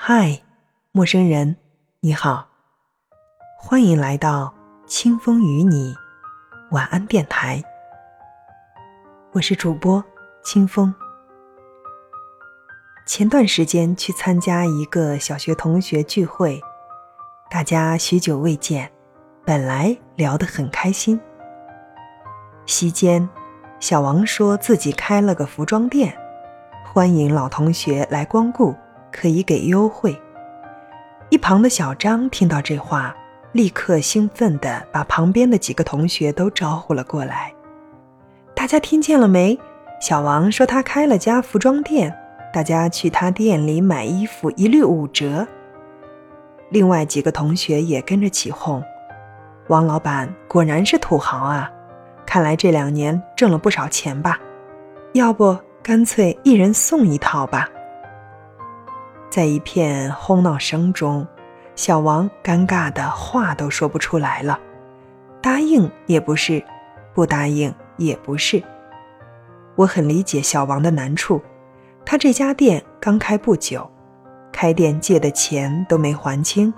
嗨，陌生人，你好，欢迎来到清风与你晚安电台。我是主播清风。前段时间去参加一个小学同学聚会，大家许久未见，本来聊得很开心。席间，小王说自己开了个服装店，欢迎老同学来光顾。可以给优惠。一旁的小张听到这话，立刻兴奋地把旁边的几个同学都招呼了过来。大家听见了没？小王说他开了家服装店，大家去他店里买衣服一律五折。另外几个同学也跟着起哄：“王老板果然是土豪啊！看来这两年挣了不少钱吧？要不干脆一人送一套吧？”在一片哄闹声中，小王尴尬的话都说不出来了。答应也不是，不答应也不是。我很理解小王的难处，他这家店刚开不久，开店借的钱都没还清，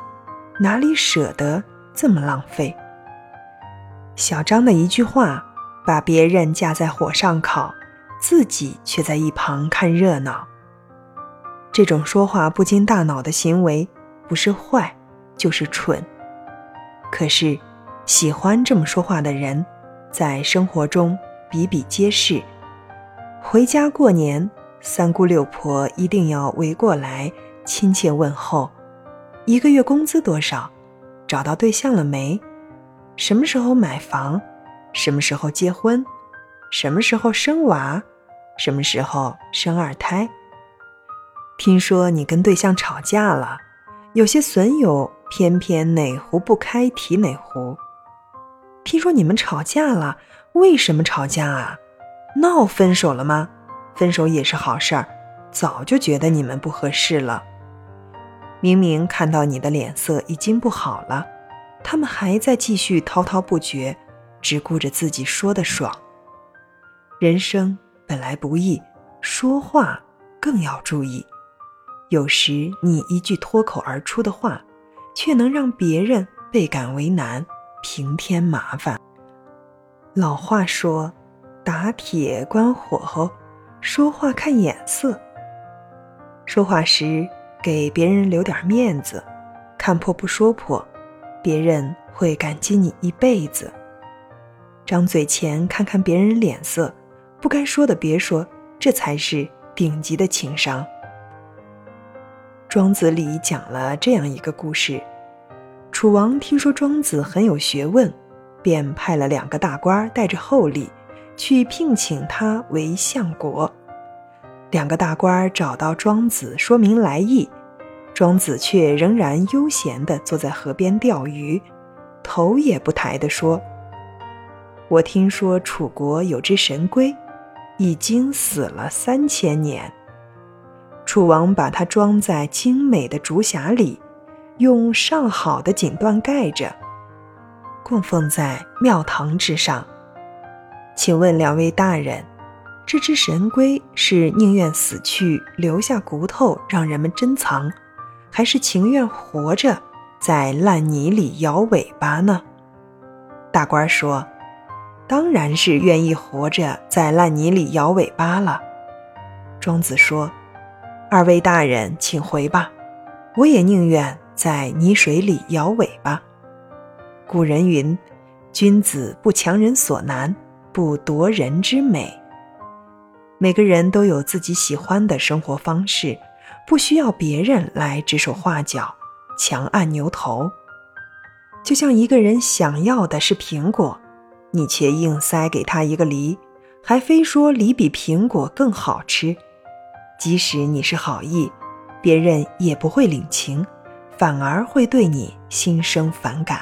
哪里舍得这么浪费？小张的一句话，把别人架在火上烤，自己却在一旁看热闹。这种说话不经大脑的行为，不是坏，就是蠢。可是，喜欢这么说话的人，在生活中比比皆是。回家过年，三姑六婆一定要围过来，亲切问候：“一个月工资多少？找到对象了没？什么时候买房？什么时候结婚？什么时候生娃？什么时候生二胎？”听说你跟对象吵架了，有些损友偏偏哪壶不开提哪壶。听说你们吵架了，为什么吵架啊？闹分手了吗？分手也是好事儿，早就觉得你们不合适了。明明看到你的脸色已经不好了，他们还在继续滔滔不绝，只顾着自己说的爽。人生本来不易，说话更要注意。有时你一句脱口而出的话，却能让别人倍感为难，平添麻烦。老话说：“打铁关火候，说话看眼色。”说话时给别人留点面子，看破不说破，别人会感激你一辈子。张嘴前看看别人脸色，不该说的别说，这才是顶级的情商。庄子里讲了这样一个故事：楚王听说庄子很有学问，便派了两个大官带着厚礼去聘请他为相国。两个大官找到庄子说明来意，庄子却仍然悠闲地坐在河边钓鱼，头也不抬地说：“我听说楚国有只神龟，已经死了三千年。”楚王把它装在精美的竹匣里，用上好的锦缎盖着，供奉在庙堂之上。请问两位大人，这只神龟是宁愿死去留下骨头让人们珍藏，还是情愿活着在烂泥里摇尾巴呢？大官说：“当然是愿意活着在烂泥里摇尾巴了。”庄子说。二位大人，请回吧，我也宁愿在泥水里摇尾巴。古人云：“君子不强人所难，不夺人之美。”每个人都有自己喜欢的生活方式，不需要别人来指手画脚、强按牛头。就像一个人想要的是苹果，你却硬塞给他一个梨，还非说梨比苹果更好吃。即使你是好意，别人也不会领情，反而会对你心生反感。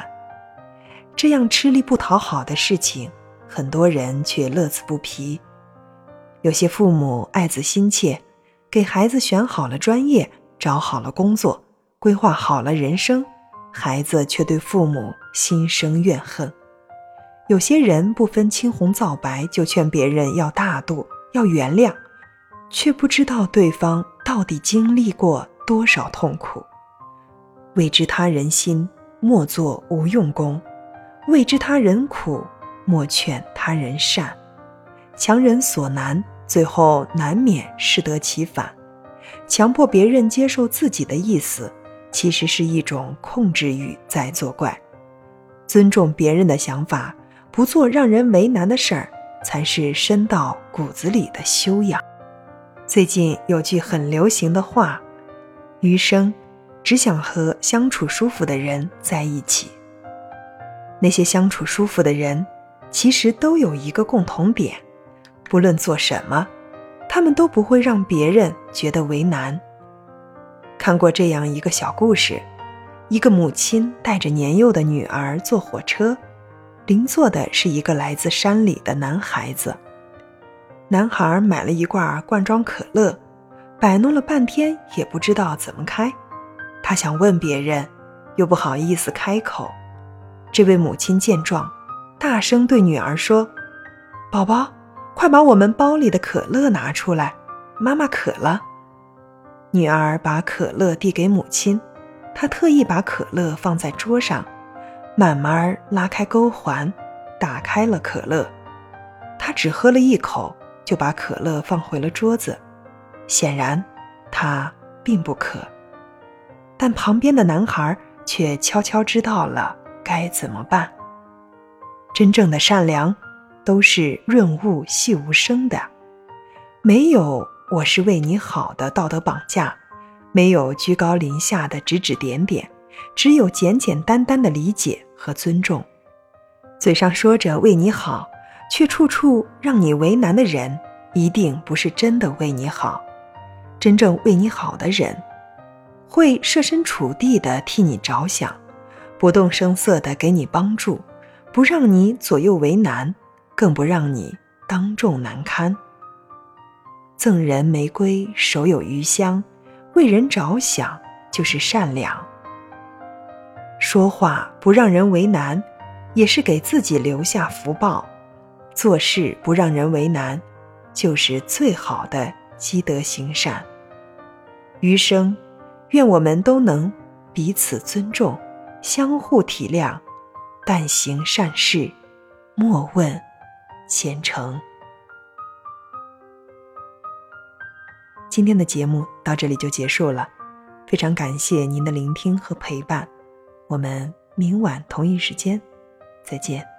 这样吃力不讨好的事情，很多人却乐此不疲。有些父母爱子心切，给孩子选好了专业，找好了工作，规划好了人生，孩子却对父母心生怨恨。有些人不分青红皂白就劝别人要大度，要原谅。却不知道对方到底经历过多少痛苦。未知他人心，莫做无用功；未知他人苦，莫劝他人善。强人所难，最后难免适得其反。强迫别人接受自己的意思，其实是一种控制欲在作怪。尊重别人的想法，不做让人为难的事儿，才是深到骨子里的修养。最近有句很流行的话：“余生只想和相处舒服的人在一起。”那些相处舒服的人，其实都有一个共同点：不论做什么，他们都不会让别人觉得为难。看过这样一个小故事：一个母亲带着年幼的女儿坐火车，邻座的是一个来自山里的男孩子。男孩买了一罐罐装可乐，摆弄了半天也不知道怎么开。他想问别人，又不好意思开口。这位母亲见状，大声对女儿说：“宝宝，快把我们包里的可乐拿出来，妈妈渴了。”女儿把可乐递给母亲，她特意把可乐放在桌上，慢慢拉开钩环，打开了可乐。她只喝了一口。就把可乐放回了桌子，显然他并不渴。但旁边的男孩却悄悄知道了该怎么办。真正的善良都是润物细无声的，没有“我是为你好”的道德绑架，没有居高临下的指指点点，只有简简单单的理解和尊重。嘴上说着为你好。却处处让你为难的人，一定不是真的为你好。真正为你好的人，会设身处地的替你着想，不动声色的给你帮助，不让你左右为难，更不让你当众难堪。赠人玫瑰，手有余香，为人着想就是善良。说话不让人为难，也是给自己留下福报。做事不让人为难，就是最好的积德行善。余生，愿我们都能彼此尊重，相互体谅，但行善事，莫问前程。今天的节目到这里就结束了，非常感谢您的聆听和陪伴，我们明晚同一时间再见。